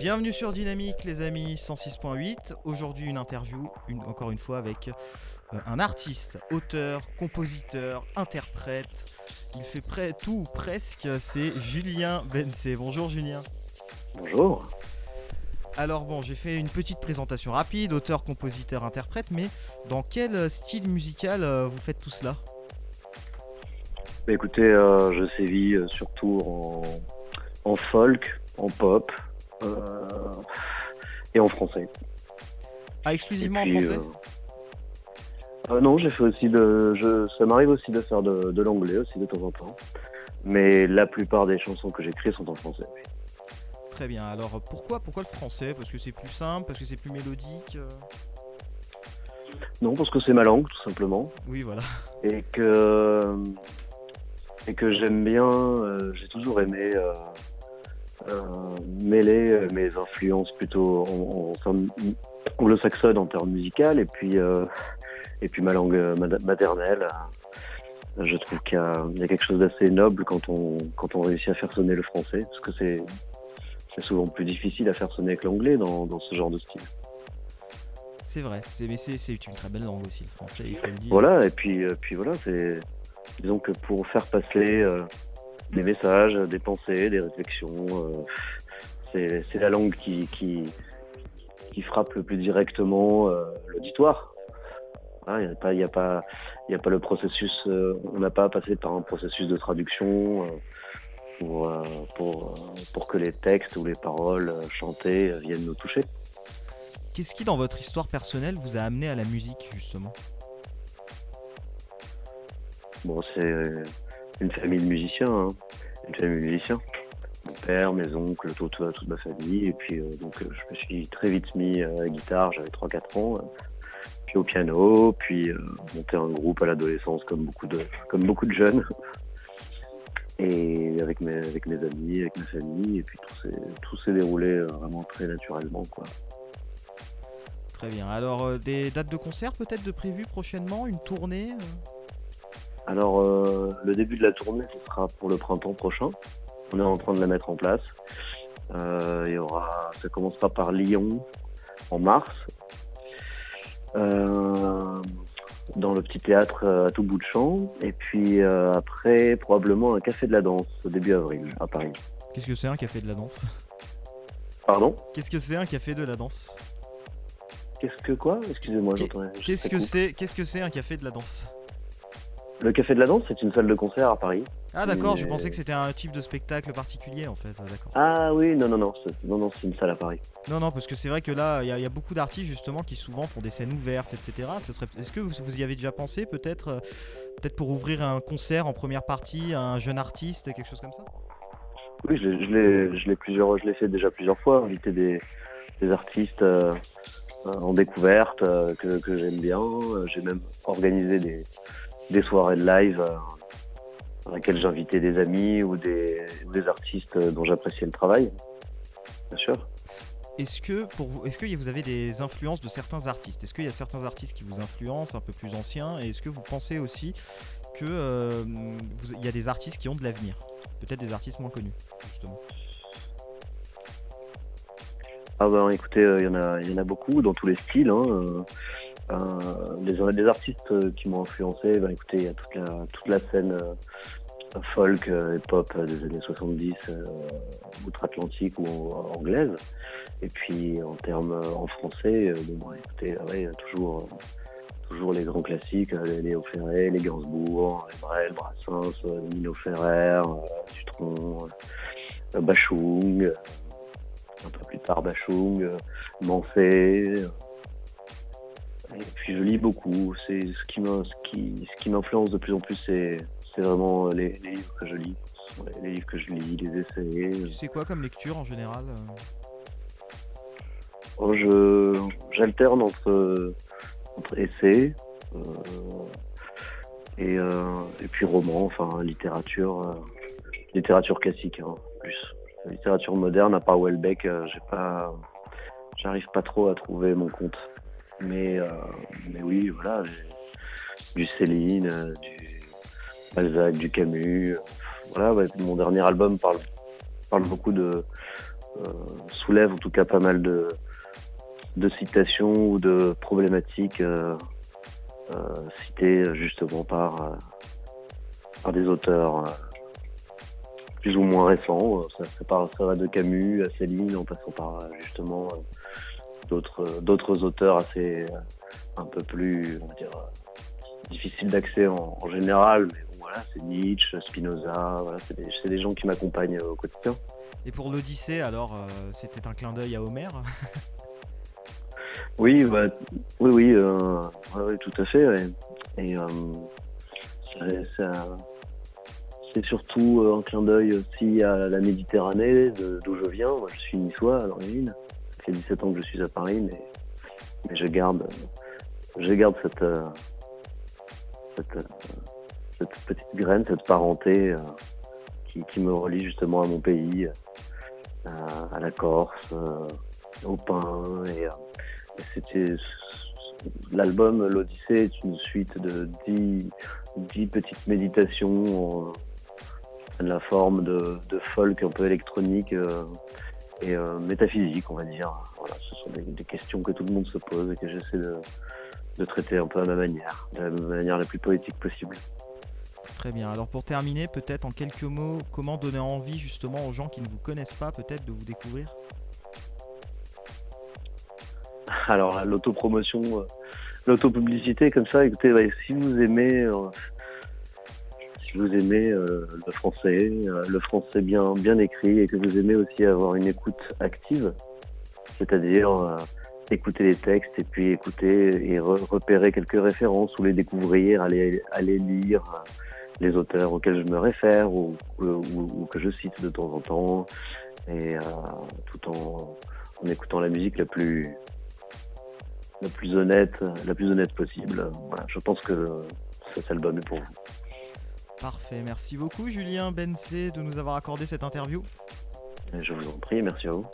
Bienvenue sur Dynamique les amis 106.8. Aujourd'hui une interview, une, encore une fois avec euh, un artiste, auteur, compositeur, interprète. Il fait près tout presque, c'est Julien Bensé. Bonjour Julien. Bonjour. Alors bon, j'ai fait une petite présentation rapide, auteur, compositeur, interprète, mais dans quel style musical euh, vous faites tout cela? Bah, écoutez, euh, je sévis surtout en, en folk, en pop et en français. Ah, exclusivement puis, en français euh, euh, non, j'ai fait aussi de. Je, ça m'arrive aussi de faire de, de l'anglais aussi de temps en temps. Mais la plupart des chansons que j'écris sont en français. Très bien. Alors pourquoi, pourquoi le français? Parce que c'est plus simple, parce que c'est plus mélodique euh? Non, parce que c'est ma langue, tout simplement. Oui, voilà. Et que. Et que j'aime bien. euh, j'ai toujours aimé. Euh, mêler euh, mes influences plutôt en, en, termes musical et puis euh, et puis ma langue maternelle je trouve qu'il y, a il y a quelque chose d'assez noble quand on quand on réussit à faire sonner le français parce que c'est c'est souvent plus difficile à faire sonner avec l'anglais dans, dans ce genre de style C'est vrai. Mais c'est, c'est une très belle langue aussi, le français, il faut le dire. voilà et puis euh, puis voilà c'est disons que pour faire passer euh, des messages des pensées des réflexions euh, c'est la langue qui qui qui frappe le plus directement euh, l'auditoire. Il n'y a pas, y a pas, y a pas le processus. euh, on n'a pas à passer par un processus de traduction pour pour pour que les textes ou les paroles chantées viennent nous toucher. Qu'est-ce qui, dans votre histoire personnelle, vous a amené à la musique, justement? Bon, c'est une famille de musiciens, hein, une famille de musiciens. Mon père, mes oncles, toute, toute ma famille. Et puis, euh, donc, euh, je me suis très vite mis euh, à la guitare, j'avais 3-4 ans. puis au piano, puis monter un groupe à l'adolescence comme beaucoup de, jeunes. Et avec mes, amis, avec ma famille. Et puis tout s'est, déroulé vraiment très naturellement. Très bien. Alors, des dates de concert peut-être de prévues prochainement? Une tournée Alors, euh, le début de la tournée, ce sera pour le printemps prochain. On est en train de la mettre en place. Euh, il y aura, ça commencera par Lyon en mars. Euh, dans le petit théâtre à tout bout de champ. Et puis après, probablement un café de la danse au début avril à Paris. Qu'est-ce que c'est un café de la danse? Pardon? Qu'est-ce que c'est un café de la danse? Qu'est-ce que quoi? Excusez-moi, j'entends. Qu'est-ce que c'est Qu'est-ce que c'est un café de la danse? Le café de la danse, c'est une salle de concert à Paris. Ah d'accord, je pensais que c'était un type de spectacle particulier en fait. Ah, D'accord. Ah oui, non, non, non, c'est- non, non, c'est une salle à Paris. Non, non, parce que c'est vrai que là, il y, a- il y a beaucoup d'artistes justement qui souvent font des scènes ouvertes, etc. Ça serait... Est-ce que vous, vous y avez déjà pensé peut-être euh, peut-être pour ouvrir un concert en première partie à un jeune artiste, quelque chose comme ça? Oui, je l'ai, je l'ai, je l'ai plusieurs, je l'ai fait déjà plusieurs fois, inviter des, des artistes euh, en découverte euh, que, que j'aime bien. J'ai même organisé des, des soirées de live euh, dans lesquelles j'invitais des amis ou des, artistes euh, dont j'appréciais le travail. Bien sûr. Est-ce que pour vous, est-ce que vous avez des influences de certains artistes? Est-ce qu'il y a certains artistes qui vous influencent, un peu plus anciens? Et est-ce que vous pensez aussi que euh, y a des artistes qui ont de l'avenir? Peut-être des artistes moins connus, justement. Ah ben écoutez, euh, il y en a, y en a beaucoup dans tous les styles. Hein. Euh, les, artistes euh, qui m'ont influencé, ben écoutez, il y a toute la, scène euh, folk euh, et pop des années 70, euh, outre-Atlantique ou anglaise. Et puis en termes en français, bon, ben, écoutez, ouais, toujours, toujours les grands classiques, les Léo Ferré, les Gainsbourg, les Brassens, Nino Ferrer, euh, Bachung. un peu plus tard Bachung, euh. Et puis je lis beaucoup. C'est ce qui m'in- ce qui, ce qui m'influence de plus en plus, c'est vraiment les, les livres que je lis. Les, livres que je lis, les essais. C'est quoi comme lecture en général euh Oh, je j'alterne entre entre essais euh, et euh, et puis romans, enfin littérature euh, littérature classique hein, plus. La littérature moderne, à part Welbeck, euh, j'ai pas j'arrive pas trop à trouver mon compte. Mais euh, mais oui, voilà, du Céline, euh, du Balzac, du Camus. euh, Voilà, mon dernier album parle parle beaucoup de soulève en tout cas pas mal de, de citations ou de problématiques citées justement par, par des auteurs plus ou moins récents. Ça, ça, ça, va de Camus à Céline en passant par justement d'autres d'autres auteurs assez un peu plus on va dire difficiles d'accès en, général mais voilà c'est Nietzsche Spinoza voilà, c'est des, des, gens qui m'accompagnent au quotidien. Et pour l'Odyssée alors euh, c'était un clin d'œil à Homère? Oui bah, oui oui, euh, tout à fait et euh, c'est surtout un clin d'œil aussi à la Méditerranée d'où je viens. Moi je suis niçois à l'origine ça fait 17 ans que je suis à Paris, mais, je garde, garde cette, euh, euh, cette, petite graine, cette parenté euh, qui, me relie justement à mon pays, à, la Corse, au pain. C'était l'album L'Odyssée est une suite de dix, petites méditations en, la forme de, folk un peu électronique et euh, métaphysique, on va dire. Voilà, ce sont des, questions que tout le monde se pose et que j'essaie de, traiter un peu à ma manière, de la manière la plus poétique possible. Très bien. Alors pour terminer, peut-être en quelques mots, comment donner envie justement aux gens qui ne vous connaissent pas peut-être de vous découvrir? Alors l'autopromotion, euh, l'autopublicité comme ça, écoutez, si vous aimez euh, si vous aimez euh, le français, euh, le français bien, écrit et que vous aimez aussi avoir une écoute active, c'est-à-dire euh, écouter les textes et puis écouter et repérer quelques références ou les découvrir, aller, aller lire les auteurs auxquels je me réfère ou, ou, que je cite de temps en temps, et tout en, en, écoutant la musique la plus la plus honnête, la plus honnête possible. Voilà, je pense que cet album est pour vous. Parfait, merci beaucoup Julien Bensé de nous avoir accordé cette interview. Je vous en prie, merci à vous.